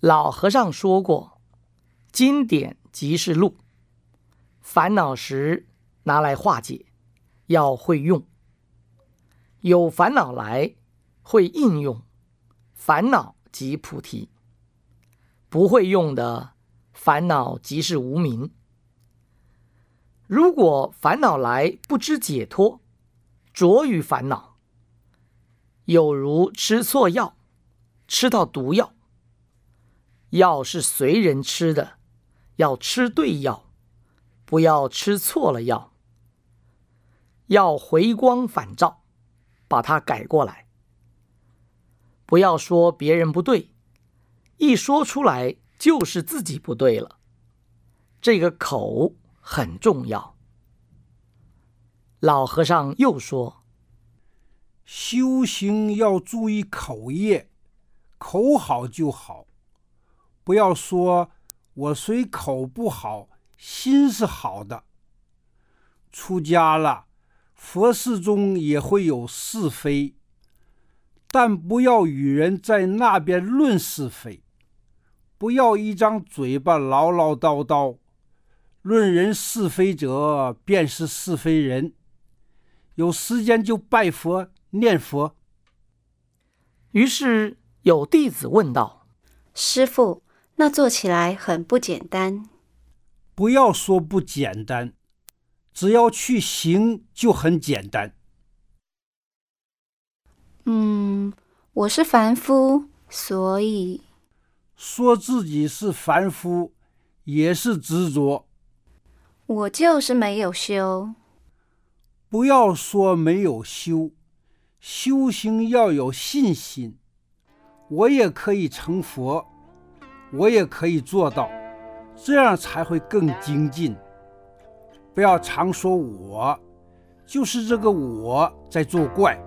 老和尚说过：“经典即是路，烦恼时拿来化解，要会用。有烦恼来，会应用，烦恼即菩提。不会用的烦恼即是无明。如果烦恼来不知解脱，着于烦恼，有如吃错药，吃到毒药。”药是随人吃的，要吃对药，不要吃错了药。要回光返照，把它改过来。不要说别人不对，一说出来就是自己不对了。这个口很重要。老和尚又说：修行要注意口业，口好就好。不要说，我虽口不好，心是好的。出家了，佛事中也会有是非，但不要与人在那边论是非，不要一张嘴巴唠唠叨叨，论人是非者便是是非人。有时间就拜佛念佛。于是有弟子问道：“师傅。”那做起来很不简单。不要说不简单，只要去行就很简单。嗯，我是凡夫，所以说自己是凡夫也是执着。我就是没有修。不要说没有修，修行要有信心。我也可以成佛。我也可以做到这样才会更精进。不要常说我就是这个我在作怪。